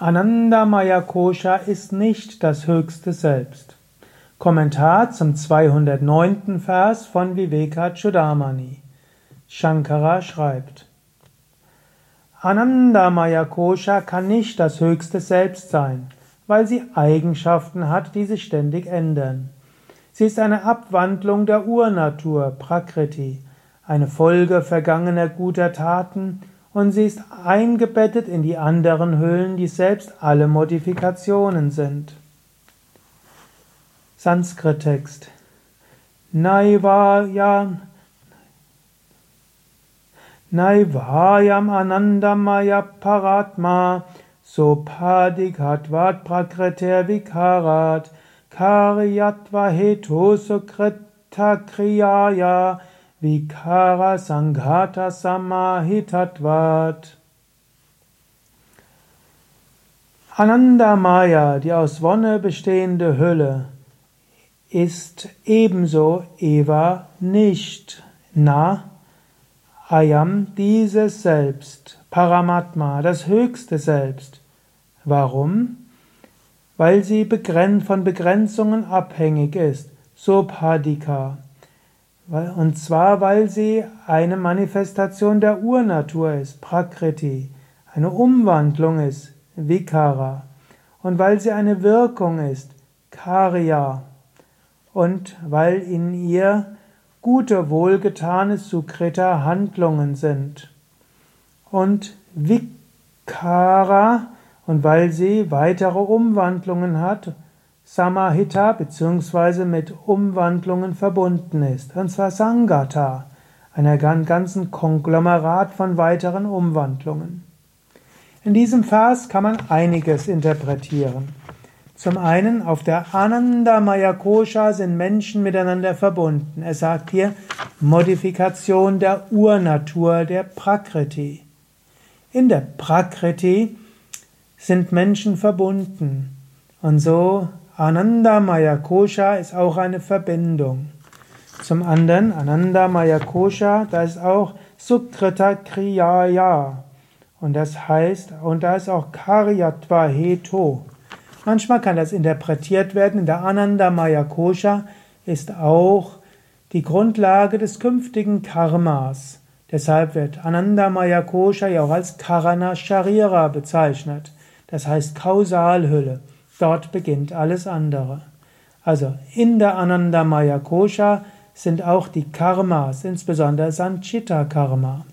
Anandamaya Kosha ist nicht das höchste Selbst. Kommentar zum 209. Vers von Vivekachudamani. Shankara schreibt, Anandamaya Kosha kann nicht das höchste Selbst sein, weil sie Eigenschaften hat, die sich ständig ändern. Sie ist eine Abwandlung der Urnatur, Prakriti, eine Folge vergangener guter Taten und sie ist eingebettet in die anderen Hüllen, die selbst alle Modifikationen sind. Sanskrit-Text Naivayam Naivayam Anandamaya Paratma Sopadikatvat Prakriter Vikarat Karyatva Hetu Kriyaya Vikara Sanghata Samahitatvat. Anandamaya, die aus Wonne bestehende Hülle, ist ebenso Eva nicht. Na, Ayam, dieses Selbst, Paramatma, das höchste Selbst. Warum? Weil sie von Begrenzungen abhängig ist. Sopadika. Und zwar, weil sie eine Manifestation der Urnatur ist, Prakriti, eine Umwandlung ist, Vikara, und weil sie eine Wirkung ist, Karya, und weil in ihr gute, wohlgetane Sukrita Handlungen sind. Und Vikara, und weil sie weitere Umwandlungen hat, Samahita bzw. mit Umwandlungen verbunden ist, und zwar Sangata, einer ganzen Konglomerat von weiteren Umwandlungen. In diesem Vers kann man einiges interpretieren. Zum einen, auf der Anandamaya Kosha sind Menschen miteinander verbunden. Er sagt hier Modifikation der Urnatur, der Prakriti. In der Prakriti sind Menschen verbunden. Und so Anandamaya Kosha ist auch eine Verbindung. Zum anderen, Anandamaya Kosha, da ist auch Sukrita Kriyaya. Und das heißt, und da ist auch Karyatva Heto. Manchmal kann das interpretiert werden, in der Anandamaya Kosha ist auch die Grundlage des künftigen Karmas. Deshalb wird Anandamaya Kosha ja auch als Karana Sharira bezeichnet. Das heißt Kausalhülle. Dort beginnt alles andere. Also in der Anandamaya Kosha sind auch die Karmas, insbesondere Sanchita Karma.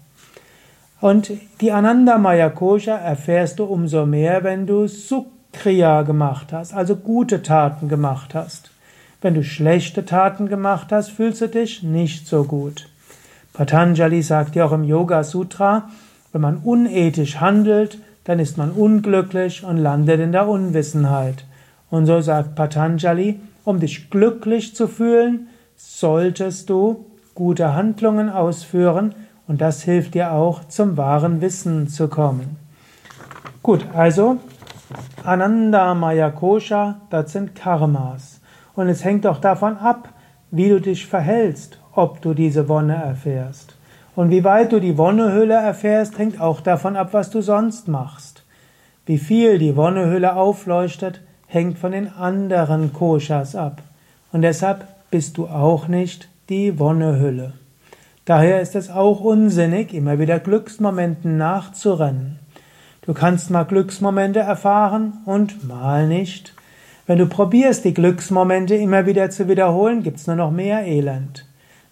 Und die Anandamaya Kosha erfährst du umso mehr, wenn du Sukriya gemacht hast, also gute Taten gemacht hast. Wenn du schlechte Taten gemacht hast, fühlst du dich nicht so gut. Patanjali sagt ja auch im Yoga Sutra, wenn man unethisch handelt, dann ist man unglücklich und landet in der Unwissenheit. Und so sagt Patanjali, um dich glücklich zu fühlen, solltest du gute Handlungen ausführen und das hilft dir auch zum wahren Wissen zu kommen. Gut, also Ananda Maya Kosha, das sind Karmas. Und es hängt auch davon ab, wie du dich verhältst, ob du diese Wonne erfährst. Und wie weit du die Wonnehülle erfährst, hängt auch davon ab, was du sonst machst. Wie viel die Wonnehülle aufleuchtet, hängt von den anderen Koshas ab. Und deshalb bist du auch nicht die Wonnehülle. Daher ist es auch unsinnig, immer wieder Glücksmomenten nachzurennen. Du kannst mal Glücksmomente erfahren und mal nicht. Wenn du probierst, die Glücksmomente immer wieder zu wiederholen, gibt's nur noch mehr Elend.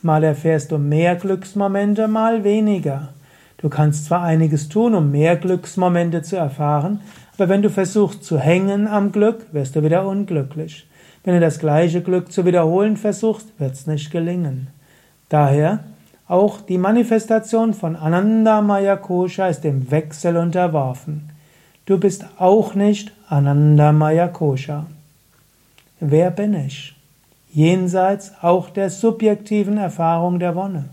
Mal erfährst du mehr Glücksmomente, mal weniger. Du kannst zwar einiges tun, um mehr Glücksmomente zu erfahren, aber wenn du versuchst zu hängen am Glück, wirst du wieder unglücklich. Wenn du das gleiche Glück zu wiederholen versuchst, wird's nicht gelingen. Daher auch die Manifestation von Ananda Maya Kosha ist dem Wechsel unterworfen. Du bist auch nicht Ananda Maya Kosha. Wer bin ich? Jenseits auch der subjektiven Erfahrung der Wonne.